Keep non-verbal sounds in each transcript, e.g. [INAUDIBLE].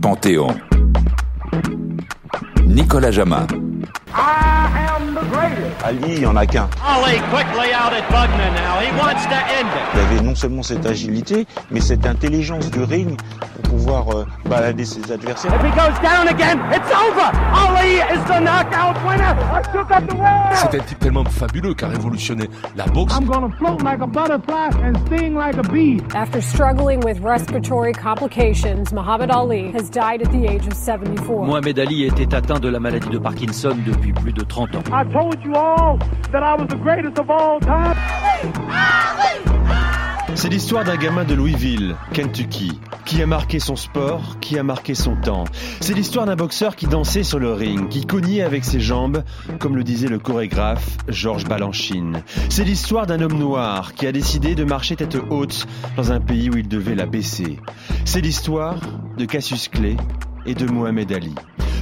Panthéon. Nicolas Jama. Ali, il n'y en a qu'un. Ali quickly out at Bugman now. He wants to end it. Il avait non seulement cette agilité, mais cette intelligence du ring pouvoir euh, balader ses adversaires. If he goes down again, it's over. Ali is the knockout winner. I took up the world. C'est un type tellement fabuleux qui a révolutionné la boxe. I'm gonna float like a butterfly and sting like a bee. After struggling with respiratory complications, Muhammad Ali has died at the age of 74. Mohamed Ali était atteint de la maladie de Parkinson depuis plus de 30 ans. I told you all that I was the greatest of all time. C'est l'histoire d'un gamin de Louisville, Kentucky, qui a marqué son sport, qui a marqué son temps. C'est l'histoire d'un boxeur qui dansait sur le ring, qui cognait avec ses jambes, comme le disait le chorégraphe Georges Balanchine. C'est l'histoire d'un homme noir qui a décidé de marcher tête haute dans un pays où il devait la baisser. C'est l'histoire de Cassius Clay et de Mohamed Ali.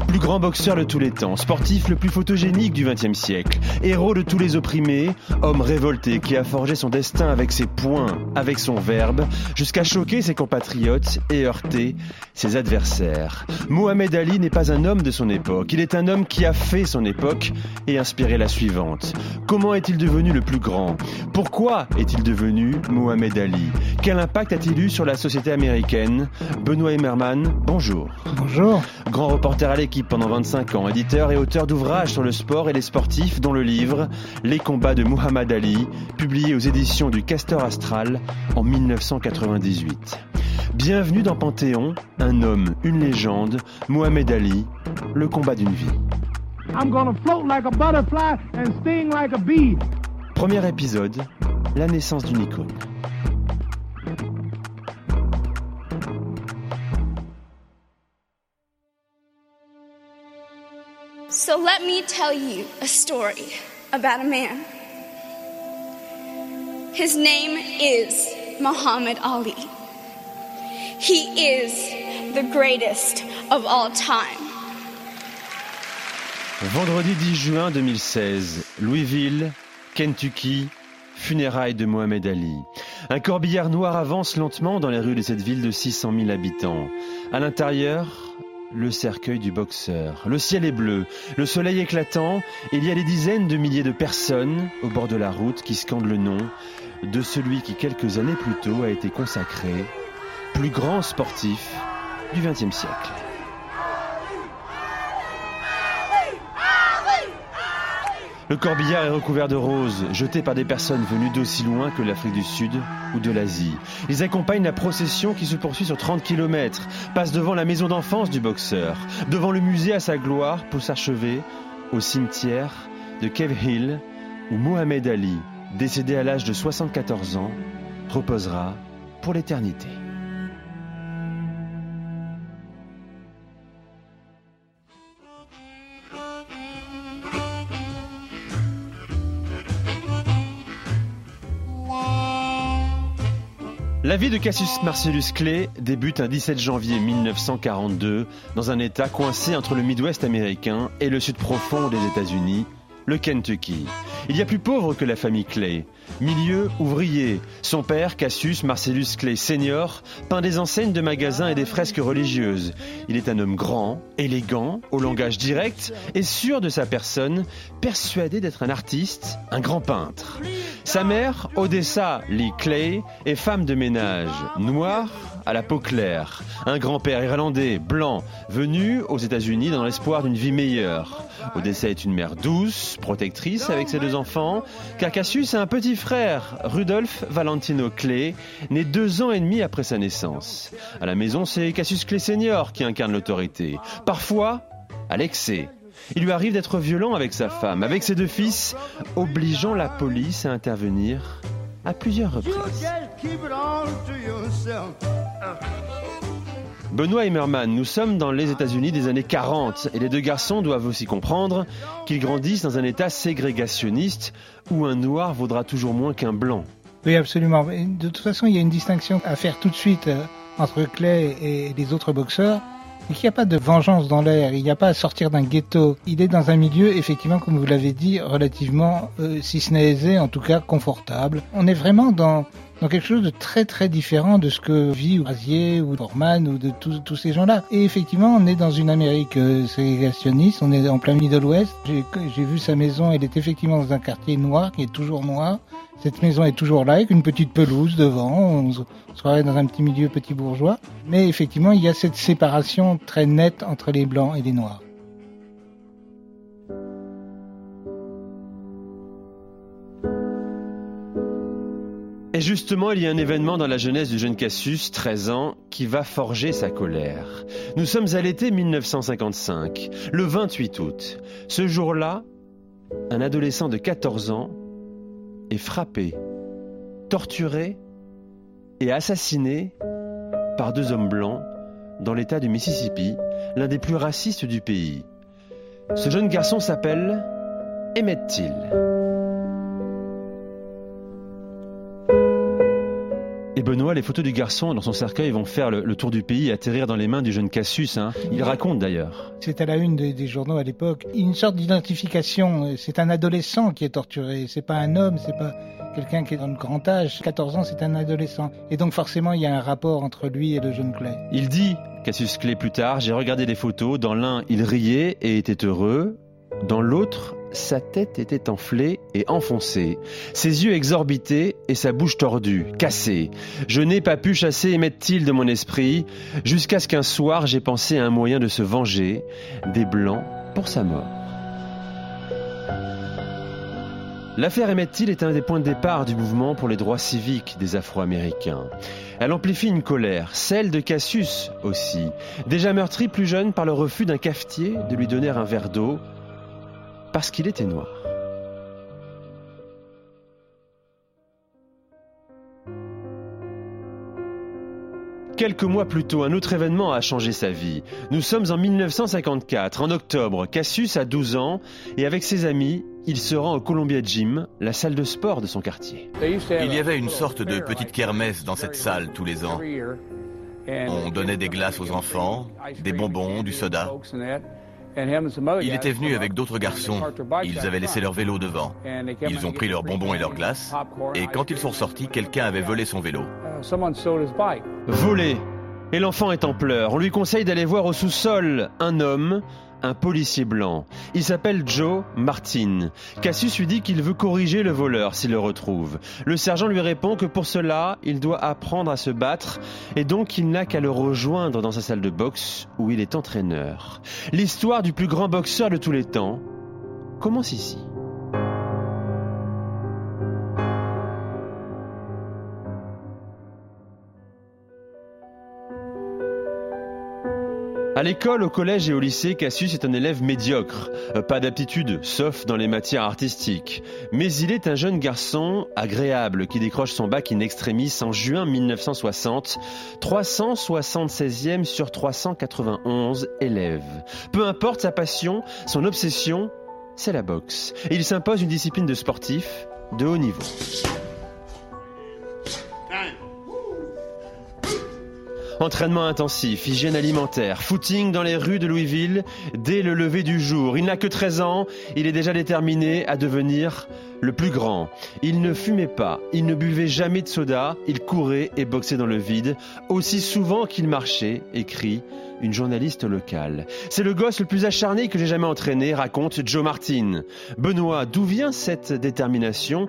Plus grand boxeur de tous les temps, sportif le plus photogénique du XXe siècle, héros de tous les opprimés, homme révolté qui a forgé son destin avec ses poings, avec son verbe, jusqu'à choquer ses compatriotes et heurter ses adversaires. Mohamed Ali n'est pas un homme de son époque, il est un homme qui a fait son époque et inspiré la suivante. Comment est-il devenu le plus grand? Pourquoi est-il devenu Mohamed Ali? Quel impact a-t-il eu sur la société américaine? Benoît Emmerman, bonjour. Bonjour. Grand reporter à l'équipe pendant 25 ans, éditeur et auteur d'ouvrages sur le sport et les sportifs, dont le livre Les combats de Muhammad Ali, publié aux éditions du Castor Astral en 1998. Bienvenue dans Panthéon, un homme, une légende, Mohamed Ali, le combat d'une vie. I'm gonna float like a butterfly and sting like a bee. Premier épisode, la naissance d'une icône. Let me tell you a story about a man. His name is Muhammad Ali. He is the greatest of all time. Vendredi 10 juin 2016, Louisville, Kentucky, funérailles de Mohamed Ali. Un corbillard noir avance lentement dans les rues de cette ville de 600 000 habitants. À l'intérieur, le cercueil du boxeur. Le ciel est bleu, le soleil éclatant, il y a des dizaines de milliers de personnes au bord de la route qui scandent le nom de celui qui quelques années plus tôt a été consacré plus grand sportif du XXe siècle. Le corbillard est recouvert de roses, jeté par des personnes venues d'aussi loin que l'Afrique du Sud ou de l'Asie. Ils accompagnent la procession qui se poursuit sur 30 km, passe devant la maison d'enfance du boxeur, devant le musée à sa gloire pour s'achever au cimetière de Cave Hill où Mohamed Ali, décédé à l'âge de 74 ans, reposera pour l'éternité. La vie de Cassius Marcellus Clay débute un 17 janvier 1942 dans un État coincé entre le Midwest américain et le sud profond des États-Unis, le Kentucky. Il y a plus pauvre que la famille Clay. Milieu ouvrier. Son père, Cassius Marcellus Clay Senior, peint des enseignes de magasins et des fresques religieuses. Il est un homme grand, élégant, au langage direct et sûr de sa personne, persuadé d'être un artiste, un grand peintre. Sa mère, Odessa Lee Clay, est femme de ménage, noire, à la peau claire. Un grand-père irlandais, blanc, venu aux États-Unis dans l'espoir d'une vie meilleure. Odessa est une mère douce, protectrice avec ses deux enfants, car Cassius a un petit frère, Rudolf Valentino Clay, né deux ans et demi après sa naissance. À la maison, c'est Cassius Clay Senior qui incarne l'autorité. Parfois, à l'excès. Il lui arrive d'être violent avec sa femme, avec ses deux fils, obligeant la police à intervenir à plusieurs reprises. Benoît Emmerman, nous sommes dans les États-Unis des années 40 et les deux garçons doivent aussi comprendre qu'ils grandissent dans un État ségrégationniste où un noir vaudra toujours moins qu'un blanc. Oui, absolument. De toute façon, il y a une distinction à faire tout de suite euh, entre Clay et les autres boxeurs. Il n'y a pas de vengeance dans l'air, il n'y a pas à sortir d'un ghetto. Il est dans un milieu, effectivement, comme vous l'avez dit, relativement, euh, si ce n'est aisé, en tout cas confortable. On est vraiment dans, dans quelque chose de très très différent de ce que vit Azier ou Foreman ou de tous, tous ces gens-là. Et effectivement, on est dans une Amérique euh, ségrégationniste, on est en plein Middle West. J'ai vu sa maison, elle est effectivement dans un quartier noir qui est toujours noir. Cette maison est toujours là avec une petite pelouse devant. On se croirait dans un petit milieu petit bourgeois. Mais effectivement, il y a cette séparation très nette entre les blancs et les noirs. Et justement, il y a un événement dans la jeunesse du jeune Cassius, 13 ans, qui va forger sa colère. Nous sommes à l'été 1955, le 28 août. Ce jour-là, un adolescent de 14 ans est frappé, torturé et assassiné par deux hommes blancs dans l'État du Mississippi, l'un des plus racistes du pays. Ce jeune garçon s'appelle Emmett Till. Les photos du garçon dans son cercueil vont faire le, tour du pays et atterrir dans les mains du jeune Cassius. Hein. Il raconte d'ailleurs. C'est à la une des, journaux à l'époque. Une sorte d'identification. C'est un adolescent qui est torturé. C'est pas un homme, c'est pas quelqu'un qui est dans le grand âge. 14 ans, c'est un adolescent. Et donc forcément, il y a un rapport entre lui et le jeune Clay. Il dit, Cassius Clay plus tard, j'ai regardé les photos. Dans l'un, il riait et était heureux. Dans l'autre, sa tête était enflée et enfoncée, ses yeux exorbités et sa bouche tordue, cassée. Je n'ai pas pu chasser Emmett-Till de mon esprit, jusqu'à ce qu'un soir j'ai pensé à un moyen de se venger des Blancs pour sa mort. L'affaire Emmett-Till est un des points de départ du mouvement pour les droits civiques des Afro-Américains. Elle amplifie une colère, celle de Cassius aussi, déjà meurtri plus jeune par le refus d'un cafetier de lui donner un verre d'eau parce qu'il était noir. Quelques mois plus tôt, un autre événement a changé sa vie. Nous sommes en 1954, en octobre. Cassius a 12 ans et avec ses amis, il se rend au Columbia Gym, la salle de sport de son quartier. Il y avait une sorte de petite kermesse dans cette salle tous les ans. On donnait des glaces aux enfants, des bonbons, du soda. Il était venu avec d'autres garçons. Ils avaient laissé leur vélo devant. Ils ont pris leurs bonbons et leurs glaces. Et quand ils sont sortis, quelqu'un avait volé son vélo. Volé Et l'enfant est en pleurs. On lui conseille d'aller voir au sous-sol un homme un policier blanc. Il s'appelle Joe Martin. Cassius lui dit qu'il veut corriger le voleur s'il le retrouve. Le sergent lui répond que pour cela, il doit apprendre à se battre et donc il n'a qu'à le rejoindre dans sa salle de boxe où il est entraîneur. L'histoire du plus grand boxeur de tous les temps commence ici. L'école, au collège et au lycée, Cassius est un élève médiocre. Euh, pas d'aptitude, sauf dans les matières artistiques. Mais il est un jeune garçon agréable qui décroche son bac in extremis en juin 1960. 376e sur 391 élèves. Peu importe sa passion, son obsession, c'est la boxe. Et il s'impose une discipline de sportif de haut niveau. Entraînement intensif, hygiène alimentaire, footing dans les rues de Louisville dès le lever du jour. Il n'a que 13 ans, il est déjà déterminé à devenir le plus grand. Il ne fumait pas, il ne buvait jamais de soda, il courait et boxait dans le vide, aussi souvent qu'il marchait, écrit une journaliste locale. C'est le gosse le plus acharné que j'ai jamais entraîné, raconte Joe Martin. Benoît, d'où vient cette détermination?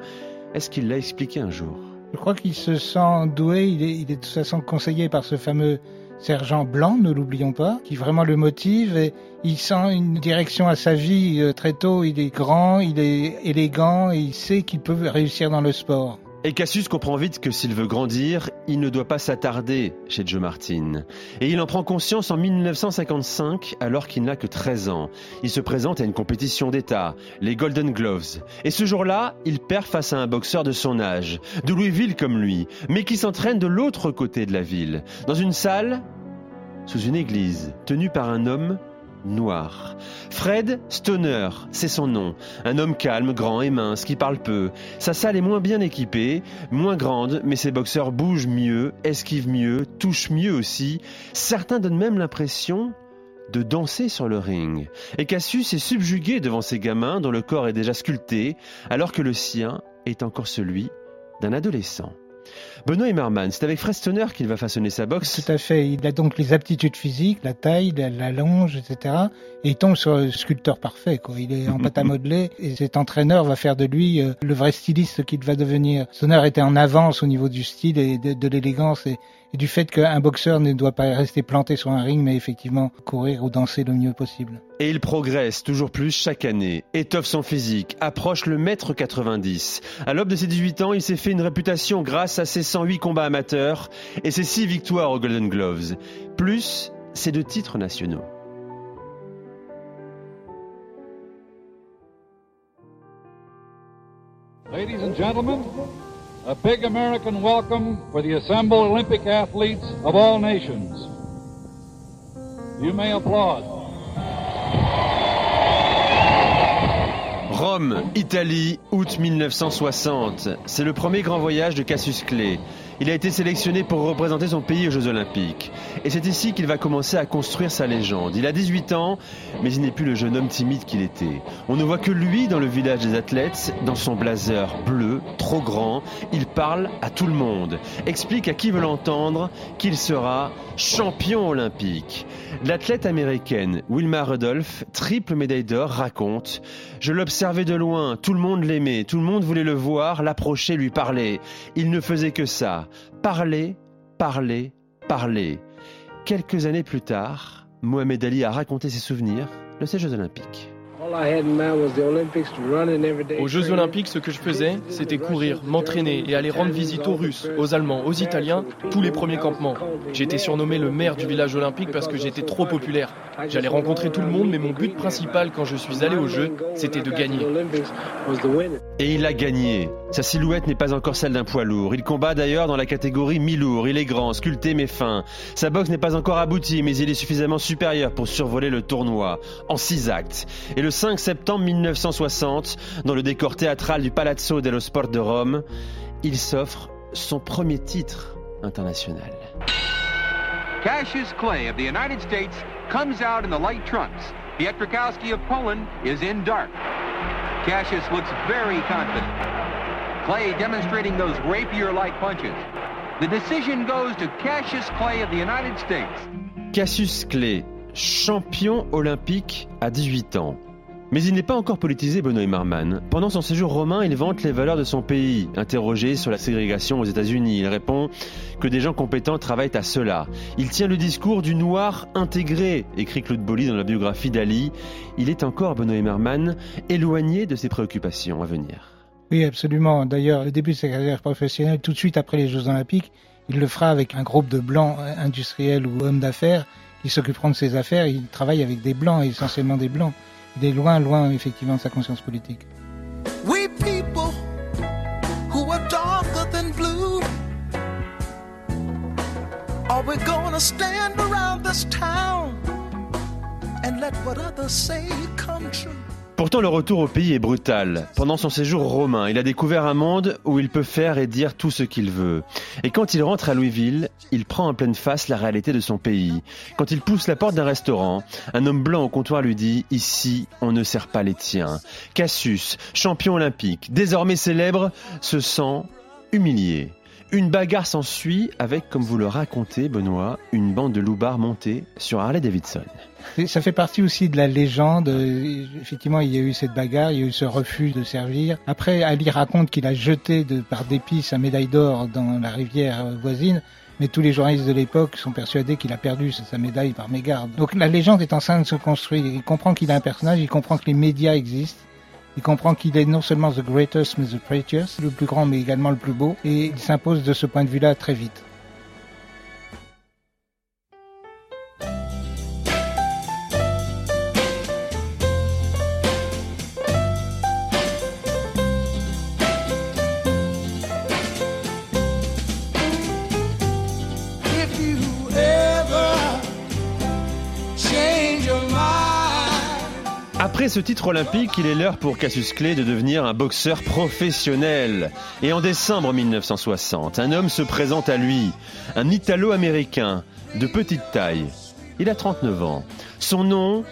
Est-ce qu'il l'a expliqué un jour? Je crois qu'il se sent doué, il est, il est de toute façon conseillé par ce fameux sergent blanc, ne l'oublions pas, qui vraiment le motive et il sent une direction à sa vie euh, très tôt. Il est grand, il est élégant et il sait qu'il peut réussir dans le sport. Et Cassius comprend vite que s'il veut grandir, il ne doit pas s'attarder chez Joe Martin. Et il en prend conscience en 1955, alors qu'il n'a que 13 ans. Il se présente à une compétition d'État, les Golden Gloves. Et ce jour-là, il perd face à un boxeur de son âge, de Louisville comme lui, mais qui s'entraîne de l'autre côté de la ville, dans une salle, sous une église, tenue par un homme noir. Fred Stoner, c'est son nom. Un homme calme, grand et mince, qui parle peu. Sa salle est moins bien équipée, moins grande, mais ses boxeurs bougent mieux, esquivent mieux, touchent mieux aussi. Certains donnent même l'impression de danser sur le ring. Et Cassius est subjugué devant ces gamins dont le corps est déjà sculpté, alors que le sien est encore celui d'un adolescent. Benoît Emmerman, c'est avec Fred Stoner qu'il va façonner sa boxe. Tout à fait. Il a donc les aptitudes physiques, la taille, la, la longe, etc. Et il tombe sur le sculpteur parfait. Quoi. Il est en pâte à [LAUGHS] modeler et cet entraîneur va faire de lui euh, le vrai styliste qu'il va devenir. Stoner était en avance au niveau du style et de, de l'élégance et, et du fait qu'un boxeur ne doit pas rester planté sur un ring, mais effectivement courir ou danser le mieux possible. Et il progresse toujours plus chaque année, étoffe son physique, approche le mètre 90. À l'aube de ses 18 ans, il s'est fait une réputation grâce à ses 108 combats amateurs et ses 6 victoires aux Golden Gloves, plus ses deux titres nationaux. Ladies and gentlemen, a big American welcome for the assembled Olympic athletes of all nations. You may applaud. Rome, Italie, août 1960. C'est le premier grand voyage de Cassius Clay. Il a été sélectionné pour représenter son pays aux Jeux Olympiques. Et c'est ici qu'il va commencer à construire sa légende. Il a 18 ans, mais il n'est plus le jeune homme timide qu'il était. On ne voit que lui dans le village des athlètes, dans son blazer bleu, trop grand. Il parle à tout le monde, explique à qui veut l'entendre qu'il sera champion olympique. L'athlète américaine Wilma Rudolph, triple médaille d'or, raconte Je l'observais de loin, tout le monde l'aimait, tout le monde voulait le voir, l'approcher, lui parler. Il ne faisait que ça parler, parler, parler. Quelques années plus tard, Mohamed Ali a raconté ses souvenirs de ces Jeux Olympiques. Aux Jeux Olympiques, ce que je faisais, c'était courir, m'entraîner et aller rendre visite aux Russes, aux Allemands, aux Italiens, tous les premiers campements. J'étais surnommé le maire du village olympique parce que j'étais trop populaire. J'allais rencontrer tout le monde, mais mon but principal quand je suis allé aux Jeux, c'était de gagner. Et il a gagné. Sa silhouette n'est pas encore celle d'un poids lourd. Il combat d'ailleurs dans la catégorie mi-lourd. Il est grand, sculpté mais fin. Sa boxe n'est pas encore aboutie, mais il est suffisamment supérieur pour survoler le tournoi en six actes. Et le 5 septembre 1960, dans le décor théâtral du Palazzo dello Sport de Rome, il s'offre son premier titre international. Cassius Clay of the United States comes out in the light trunks. Pietrkowski of Poland is in dark. Cassius looks very confident. Clay demonstrating those rapier-like punches. The decision goes to Cassius Clay of the United States. Cassius Clay, champion olympique à 18 ans. Mais il n'est pas encore politisé, Benoît Marman. Pendant son séjour romain, il vante les valeurs de son pays. Interrogé sur la ségrégation aux États-Unis, il répond que des gens compétents travaillent à cela. Il tient le discours du noir intégré, écrit Claude Bolly dans la biographie d'Ali. Il est encore, Benoît Marman, éloigné de ses préoccupations à venir. Oui, absolument. D'ailleurs, le début de sa carrière professionnelle, tout de suite après les Jeux Olympiques, il le fera avec un groupe de blancs industriels ou hommes d'affaires qui s'occuperont de ses affaires. Il travaille avec des blancs, essentiellement des blancs. Est loin, loin, effectivement, sa conscience politique. We people who are darker than blue Are we gonna stand around this town And let what others say come true? Pourtant, le retour au pays est brutal. Pendant son séjour romain, il a découvert un monde où il peut faire et dire tout ce qu'il veut. Et quand il rentre à Louisville, il prend en pleine face la réalité de son pays. Quand il pousse la porte d'un restaurant, un homme blanc au comptoir lui dit Ici, on ne sert pas les tiens. Cassius, champion olympique, désormais célèbre, se sent humilié. Une bagarre s'ensuit avec, comme vous le racontez, Benoît, une bande de loupards montés sur Harley Davidson. Ça fait partie aussi de la légende. Effectivement, il y a eu cette bagarre, il y a eu ce refus de servir. Après, Ali raconte qu'il a jeté par dépit sa médaille d'or dans la rivière voisine. Mais tous les journalistes de l'époque sont persuadés qu'il a perdu sa médaille par mégarde. Donc la légende est en train de se construire. Il comprend qu'il a un personnage, il comprend que les médias existent. Il comprend qu'il est non seulement the greatest, mais the prettiest, le plus grand, mais également le plus beau. Et il s'impose de ce point de vue-là très vite. Après ce titre olympique, il est l'heure pour Cassius Clay de devenir un boxeur professionnel. Et en décembre 1960, un homme se présente à lui, un Italo-américain de petite taille. Il a 39 ans. Son nom,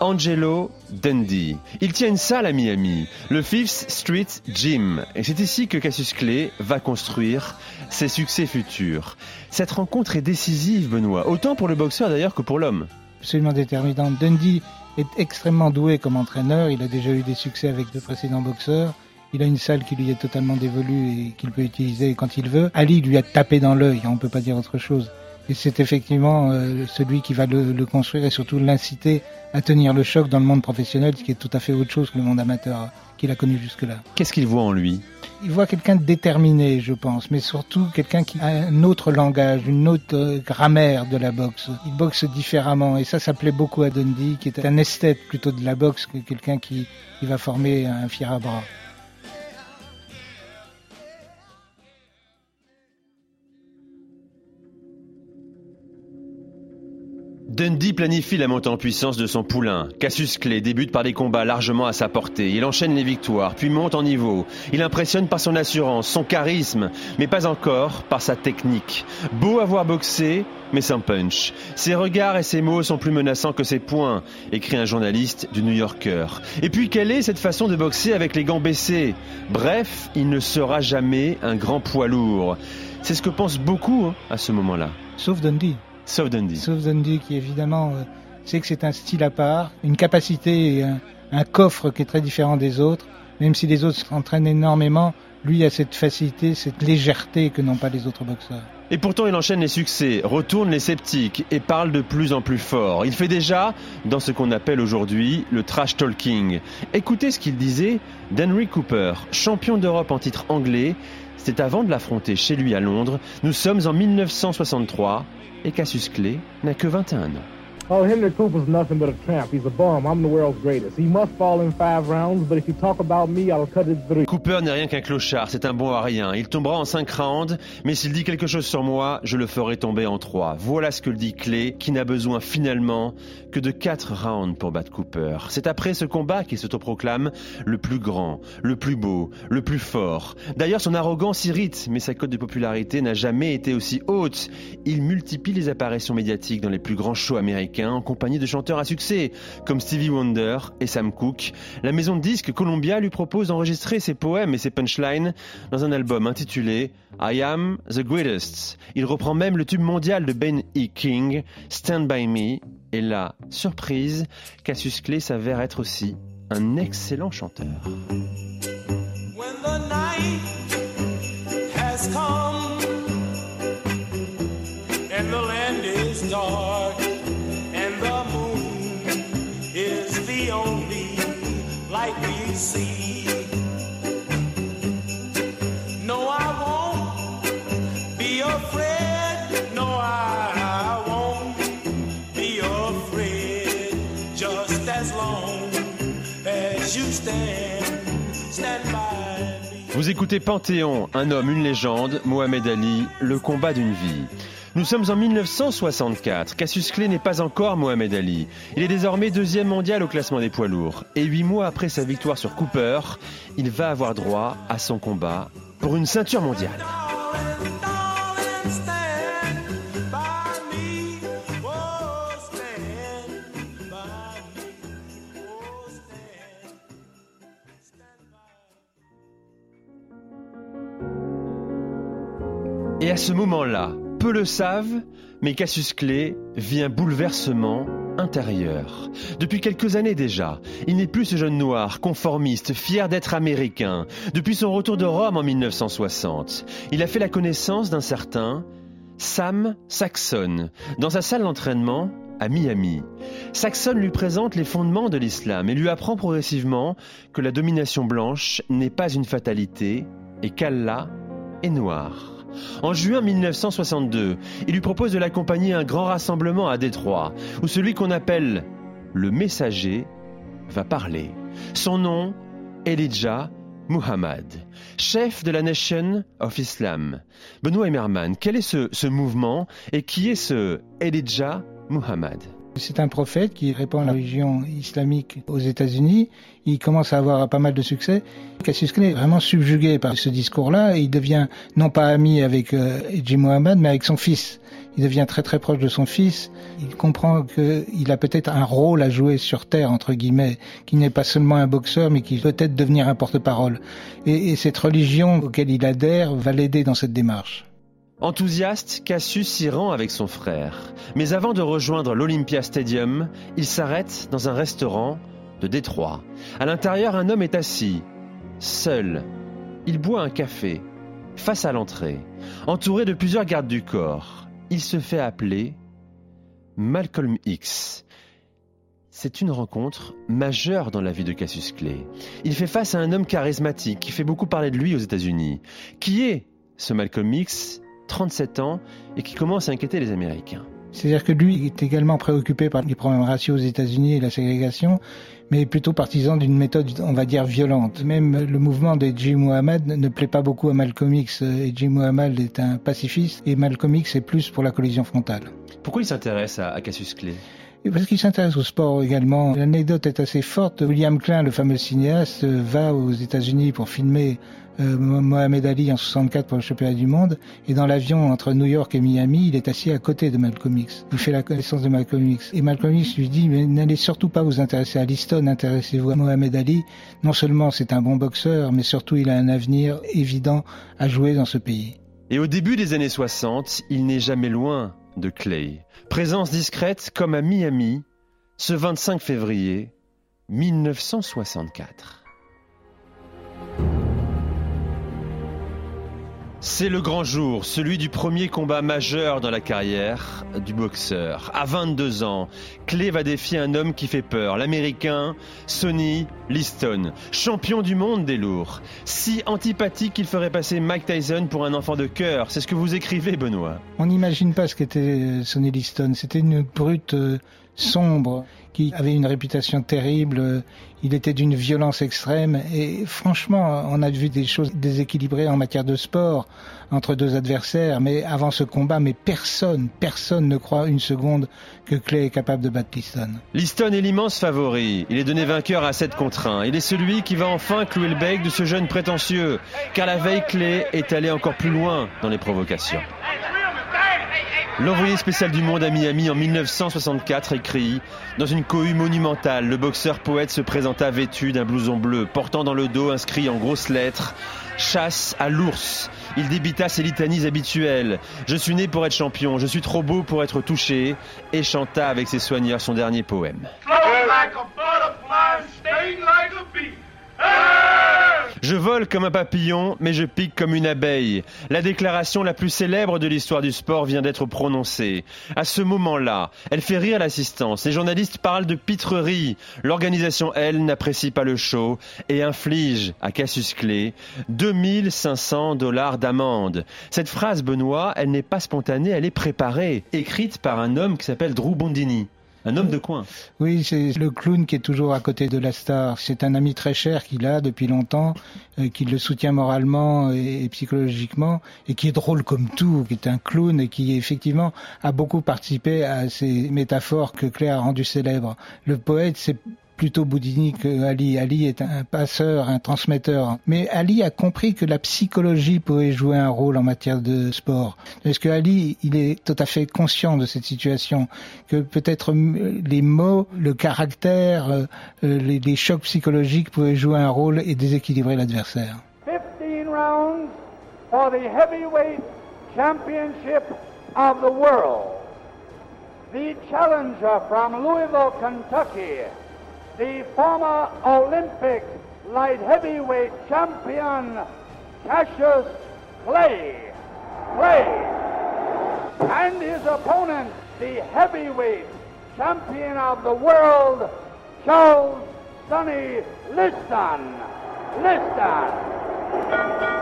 Angelo Dundee. Il tient une salle à Miami, le Fifth Street Gym. Et c'est ici que Cassius Clay va construire ses succès futurs. Cette rencontre est décisive, Benoît, autant pour le boxeur d'ailleurs que pour l'homme. Absolument déterminante. Dundee est extrêmement doué comme entraîneur. Il a déjà eu des succès avec de précédents boxeurs. Il a une salle qui lui est totalement dévolue et qu'il peut utiliser quand il veut. Ali lui a tapé dans l'œil, on ne peut pas dire autre chose. Et c'est effectivement euh, celui qui va le, le construire et surtout l'inciter à tenir le choc dans le monde professionnel, ce qui est tout à fait autre chose que le monde amateur qu'il a connu jusque-là. Qu'est-ce qu'il voit en lui? Il voit quelqu'un de déterminé, je pense, mais surtout quelqu'un qui a un autre langage, une autre grammaire de la boxe. Il boxe différemment et ça, ça plaît beaucoup à Dundee, qui est un esthète plutôt de la boxe que quelqu'un qui, qui va former un fier à bras. Dundee planifie la montée en puissance de son poulain. Cassius Clay débute par des combats largement à sa portée. Il enchaîne les victoires, puis monte en niveau. Il impressionne par son assurance, son charisme, mais pas encore par sa technique. Beau avoir boxé, mais sans punch. Ses regards et ses mots sont plus menaçants que ses poings, écrit un journaliste du New Yorker. Et puis quelle est cette façon de boxer avec les gants baissés? Bref, il ne sera jamais un grand poids lourd. C'est ce que pensent beaucoup hein, à ce moment-là. Sauf Dundee. Sauf Dundee. Sauf Dundee qui évidemment euh, sait que c'est un style à part, une capacité et un, un, coffre qui est très différent des autres. Même si les autres s'entraînent énormément, lui a cette facilité, cette légèreté que n'ont pas les autres boxeurs. Et pourtant, il enchaîne les succès, retourne les sceptiques et parle de plus en plus fort. Il fait déjà dans ce qu'on appelle aujourd'hui le trash talking. Écoutez ce qu'il disait d'Henry Cooper, champion d'Europe en titre anglais. C'était avant de l'affronter chez lui à Londres. Nous sommes en 1963 et Cassius Clay n'a que 21 ans. Oh, Henry nothing but a tramp. He's a bum. I'm the world's greatest. He must fall in five rounds, but if you talk about me, I'll cut. Cooper n'est rien qu'un clochard, c'est un bon à rien. Il tombera en cinq rounds, mais s'il dit quelque chose sur moi, je le ferai tomber en trois. Voilà ce que le dit Clay, qui n'a besoin finalement que de quatre rounds pour battre Cooper. C'est après ce combat qu'il s'autoproclame le plus grand, le plus beau, le plus fort. D'ailleurs, son arrogance irrite, mais sa cote de popularité n'a jamais été aussi haute. Il multiplie les apparitions médiatiques dans les plus grands shows américains en compagnie de chanteurs à succès comme Stevie Wonder et Sam Cooke. La maison de disques Columbia lui propose d'enregistrer ses poèmes et ses punchlines dans un album intitulé I Am the Greatest. Il reprend même le tube mondial de Ben E. King, Stand By Me. Et là, surprise, Cassius Clay s'avère être aussi un excellent chanteur. Light we see. No, I won't be afraid. No, I won't be afraid. Just as long as you stand, stand by me. Vous écoutez Panthéon, un homme, une légende, Mohamed Ali, le combat d'une vie. Nous sommes en 1964. Cassius Clay n'est pas encore Mohamed Ali. Il est désormais deuxième mondial au classement des poids lourds. Et huit mois après sa victoire sur Cooper, il va avoir droit à son combat pour une ceinture mondiale. Et à ce moment-là, peu le savent, mais Cassius Clay vit un bouleversement intérieur. Depuis quelques années déjà, il n'est plus ce jeune noir, conformiste, fier d'être américain. Depuis son retour de Rome en 1960, il a fait la connaissance d'un certain Sam Saxon dans sa salle d'entraînement à Miami. Saxon lui présente les fondements de l'islam et lui apprend progressivement que la domination blanche n'est pas une fatalité et qu'Allah est noir. En juin 1962, il lui propose de l'accompagner à un grand rassemblement à Détroit, où celui qu'on appelle le messager va parler. Son nom, Elijah Muhammad, chef de la Nation of Islam. Benoît Emerman, quel est ce, ce mouvement et qui est ce Elijah Muhammad? C'est un prophète qui répand la religion islamique aux États-Unis. Il commence à avoir pas mal de succès. Cassius Clay est vraiment subjugué par ce discours-là il devient non pas ami avec euh, Jim Mohammed, mais avec son fils. Il devient très très proche de son fils. Il comprend qu'il a peut-être un rôle à jouer sur Terre, entre guillemets, qu'il n'est pas seulement un boxeur, mais qu'il peut peut-être devenir un porte-parole. Et cette religion auquel il adhère va l'aider dans cette démarche. Enthousiaste, Cassius s'y rend avec son frère. Mais avant de rejoindre l'Olympia Stadium, il s'arrête dans un restaurant de Détroit. À l'intérieur, un homme est assis, seul. Il boit un café, face à l'entrée, entouré de plusieurs gardes du corps. Il se fait appeler Malcolm X. C'est une rencontre majeure dans la vie de Cassius Clay. Il fait face à un homme charismatique qui fait beaucoup parler de lui aux États-Unis. Qui est ce Malcolm X? 37 ans et qui commence à inquiéter les Américains. C'est-à-dire que lui est également préoccupé par les problèmes raciaux aux États-Unis et la ségrégation, mais plutôt partisan d'une méthode, on va dire, violente. Même le mouvement de Jim Muhammad ne plaît pas beaucoup à Malcolm X. Et Jim Muhammad est un pacifiste et Malcolm X est plus pour la collision frontale. Pourquoi il s'intéresse à, Cassius Clay? Parce qu'il s'intéresse au sport également. L'anecdote est assez forte. William Klein, le fameux cinéaste, va aux États-Unis pour filmer euh, Mohamed Ali en 64 pour le championnat du monde. Et dans l'avion entre New York et Miami, il est assis à côté de Malcolm X. Il fait la connaissance de Malcolm X. Et Malcolm X lui dit, mais n'allez surtout pas vous intéresser à Liston, intéressez-vous à Mohamed Ali. Non seulement c'est un bon boxeur, mais surtout il a un avenir évident à jouer dans ce pays. Et au début des années 60, il n'est jamais loin de Clay. Présence discrète comme à Miami, ce 25 février 1964. C'est le grand jour, celui du premier combat majeur dans la carrière du boxeur. À 22 ans, Clay va défier un homme qui fait peur, l'américain Sonny Liston, champion du monde des lourds. Si antipathique qu'il ferait passer Mike Tyson pour un enfant de cœur. C'est ce que vous écrivez, Benoît. On n'imagine pas ce qu'était Sonny Liston. C'était une brute euh, sombre qui avait une réputation terrible. Il était d'une violence extrême et franchement, on a vu des choses déséquilibrées en matière de sport entre deux adversaires. Mais avant ce combat, mais personne, personne ne croit une seconde que Clay est capable de battre Liston. Liston est l'immense favori. Il est donné vainqueur à 7 contre 1. Il est celui qui va enfin clouer le bec de ce jeune prétentieux. Car la veille, Clay est allé encore plus loin dans les provocations. L'envoyé spécial du monde à Miami en 1964 écrit Dans une cohue monumentale, le boxeur poète se présenta vêtu d'un blouson bleu, portant dans le dos inscrit en grosses lettres Chasse à l'ours. Il débita ses litanies habituelles. Je suis né pour être champion, je suis trop beau pour être touché, et chanta avec ses soigneurs son dernier poème. Je vole comme un papillon, mais je pique comme une abeille. La déclaration la plus célèbre de l'histoire du sport vient d'être prononcée. À ce moment-là, elle fait rire l'assistance. Les journalistes parlent de pitrerie. L'organisation, elle, n'apprécie pas le show et inflige à Cassius Clay 2500 dollars d'amende. Cette phrase, Benoît, elle n'est pas spontanée, elle est préparée, écrite par un homme qui s'appelle Drew Bondini. Un homme de coin. Oui, c'est le clown qui est toujours à côté de la star. C'est un ami très cher qu'il a depuis longtemps, euh, qui le soutient moralement et, psychologiquement, et qui est drôle comme tout, qui est un clown et qui effectivement a beaucoup participé à ces métaphores que Claire a rendues célèbres. Le poète, c'est plutôt Boudini que Ali. Ali est un passeur, un transmetteur. Mais Ali a compris que la psychologie pouvait jouer un rôle en matière de sport. Parce que Ali, il est tout à fait conscient de cette situation, que peut-être les mots, le caractère, euh, les, les chocs psychologiques pouvaient jouer un rôle et déséquilibrer l'adversaire? 15 rounds for the heavyweight championship of the world. The challenger from Louisville, Kentucky. The former Olympic light heavyweight champion Cassius Clay. Clay. And his opponent, the heavyweight champion of the world, Charles Sonny Liston. Liston.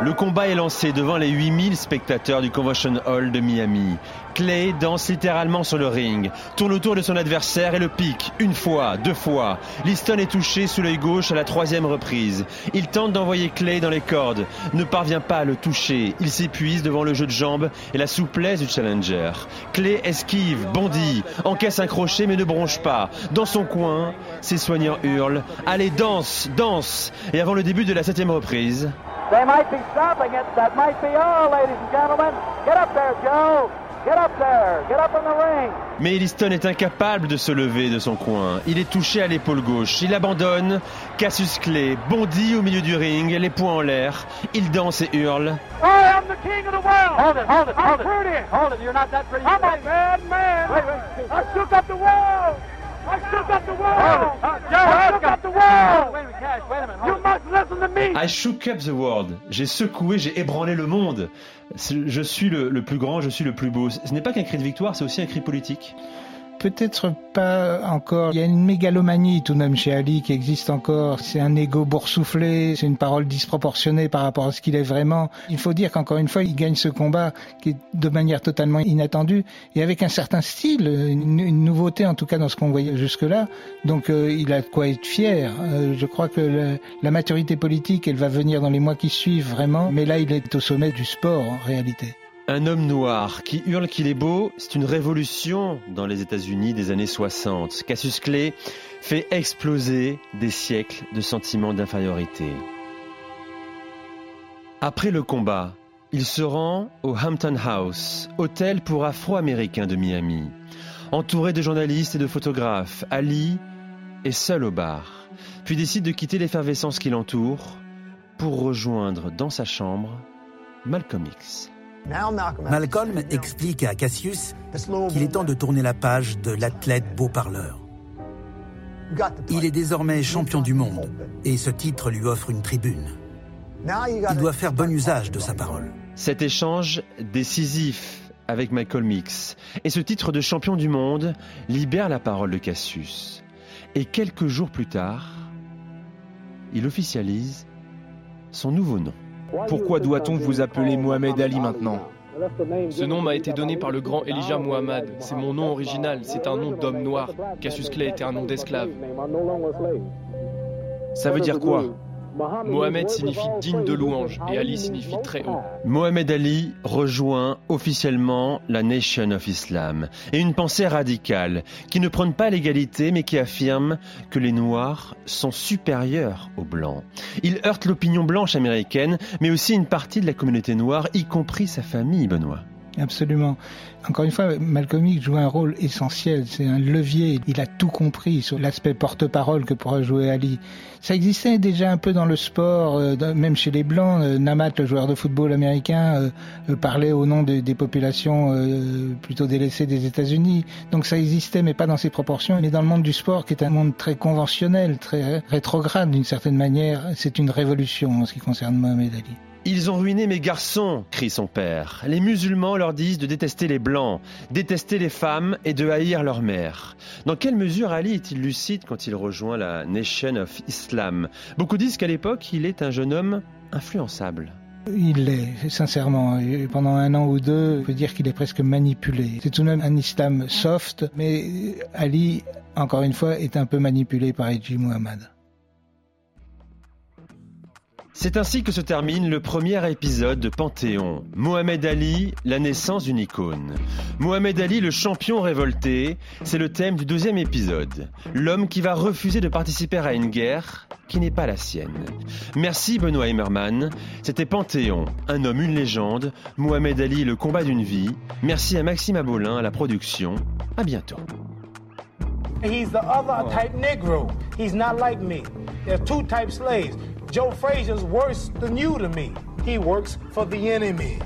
Le combat est lancé devant les 8000 spectateurs du Convention Hall de Miami. Clay danse littéralement sur le ring, tourne autour de son adversaire et le pique une fois, deux fois. Liston est touché sous l'œil gauche à la troisième reprise. Il tente d'envoyer Clay dans les cordes, ne parvient pas à le toucher. Il s'épuise devant le jeu de jambes et la souplesse du challenger. Clay esquive, bondit, encaisse un crochet mais ne bronche pas. Dans son coin, ses soignants hurlent Allez, danse, danse Et avant le début de la septième reprise, They might be stopping it. That might be all, ladies and gentlemen. Get up there, Joe. Get up there. Get up in the ring. Mais Elliston est incapable de se lever de son coin. Il est touché à l'épaule gauche. Il abandonne. Cassius Clay bondit au milieu du ring, les poings en l'air. Il danse et hurle. I shook up the world. I shook up the world. Hold it. Uh, Joe, I let's shook up the world. Wait a minute, Cash. Wait a minute. You must listen to me. I shook up the world. J'ai secoué, j'ai ébranlé le monde. Je suis le, le plus grand, je suis le plus beau. Ce n'est pas qu'un cri de victoire, c'est aussi un cri politique. Peut-être pas encore. Il y a une mégalomanie tout de même chez Ali qui existe encore. C'est un ego boursouflé, c'est une parole disproportionnée par rapport à ce qu'il est vraiment. Il faut dire qu'encore une fois, il gagne ce combat qui est de manière totalement inattendue et avec un certain style, une, nouveauté en tout cas dans ce qu'on voyait jusque-là. Donc euh, il a de quoi être fier. Euh, je crois que la maturité politique, elle va venir dans les mois qui suivent vraiment. Mais là, il est au sommet du sport en réalité. Un homme noir qui hurle qu'il est beau, c'est une révolution dans les États-Unis des années 60. Cassius Clay fait exploser des siècles de sentiments d'infériorité. Après le combat, il se rend au Hampton House, hôtel pour Afro-Américains de Miami. Entouré de journalistes et de photographes, Ali est seul au bar, puis décide de quitter l'effervescence qui l'entoure pour rejoindre dans sa chambre Malcolm X. Malcolm explique à Cassius qu'il est temps de tourner la page de l'athlète beau parleur. Il est désormais champion du monde et ce titre lui offre une tribune. Il doit faire bon usage de sa parole. Cet échange décisif avec Malcolm X et ce titre de champion du monde libère la parole de Cassius. Et quelques jours plus tard, il officialise son nouveau nom. Pourquoi doit-on vous appeler Mohamed Ali maintenant Ce nom m'a été donné par le grand Elijah Muhammad. C'est mon nom original, c'est un nom d'homme noir. Cassius Clay était un nom d'esclave. Ça veut dire quoi? Mohamed signifie digne de louange et Ali signifie très haut. Mohamed Ali rejoint officiellement la Nation of Islam et une pensée radicale qui ne prône pas l'égalité mais qui affirme que les Noirs sont supérieurs aux Blancs. Il heurte l'opinion blanche américaine mais aussi une partie de la communauté noire, y compris sa famille, Benoît. Absolument. Encore une fois, Malcolm X joue un rôle essentiel. C'est un levier. Il a tout compris sur l'aspect porte-parole que pourra jouer Ali. Ça existait déjà un peu dans le sport, euh, même chez les Blancs. Euh, Namat, le joueur de football américain, euh, parlait au nom de- des populations plutôt délaissées des États-Unis. Donc ça existait, mais pas dans ces proportions. Mais dans le monde du sport, qui est un monde très conventionnel, très rétrograde d'une certaine manière, c'est une révolution en ce qui concerne Mohamed Ali. Ils ont ruiné mes garçons, crie son père. Les musulmans leur disent de détester les blancs, détester les femmes et de haïr leur mère. Dans quelle mesure Ali est-il lucide quand il rejoint la Nation of Islam? Beaucoup disent qu'à l'époque, il est un jeune homme influençable. Il l'est, sincèrement. Pendant un an ou deux, on peut dire qu'il est presque manipulé. C'est tout de même un islam soft, mais Ali, encore une fois, est un peu manipulé par Eji Muhammad. C'est ainsi que se termine le premier épisode de Panthéon. Mohamed Ali, la naissance d'une icône. Mohamed Ali, le champion révolté, c'est le thème du deuxième épisode. L'homme qui va refuser de participer à une guerre qui n'est pas la sienne. Merci Benoît Emmerman. C'était Panthéon, un homme, une légende. Mohamed Ali, le combat d'une vie. Merci à Maxime Abolin à la production. À bientôt. Joe Frazier's worse than you to me. He works for the enemy.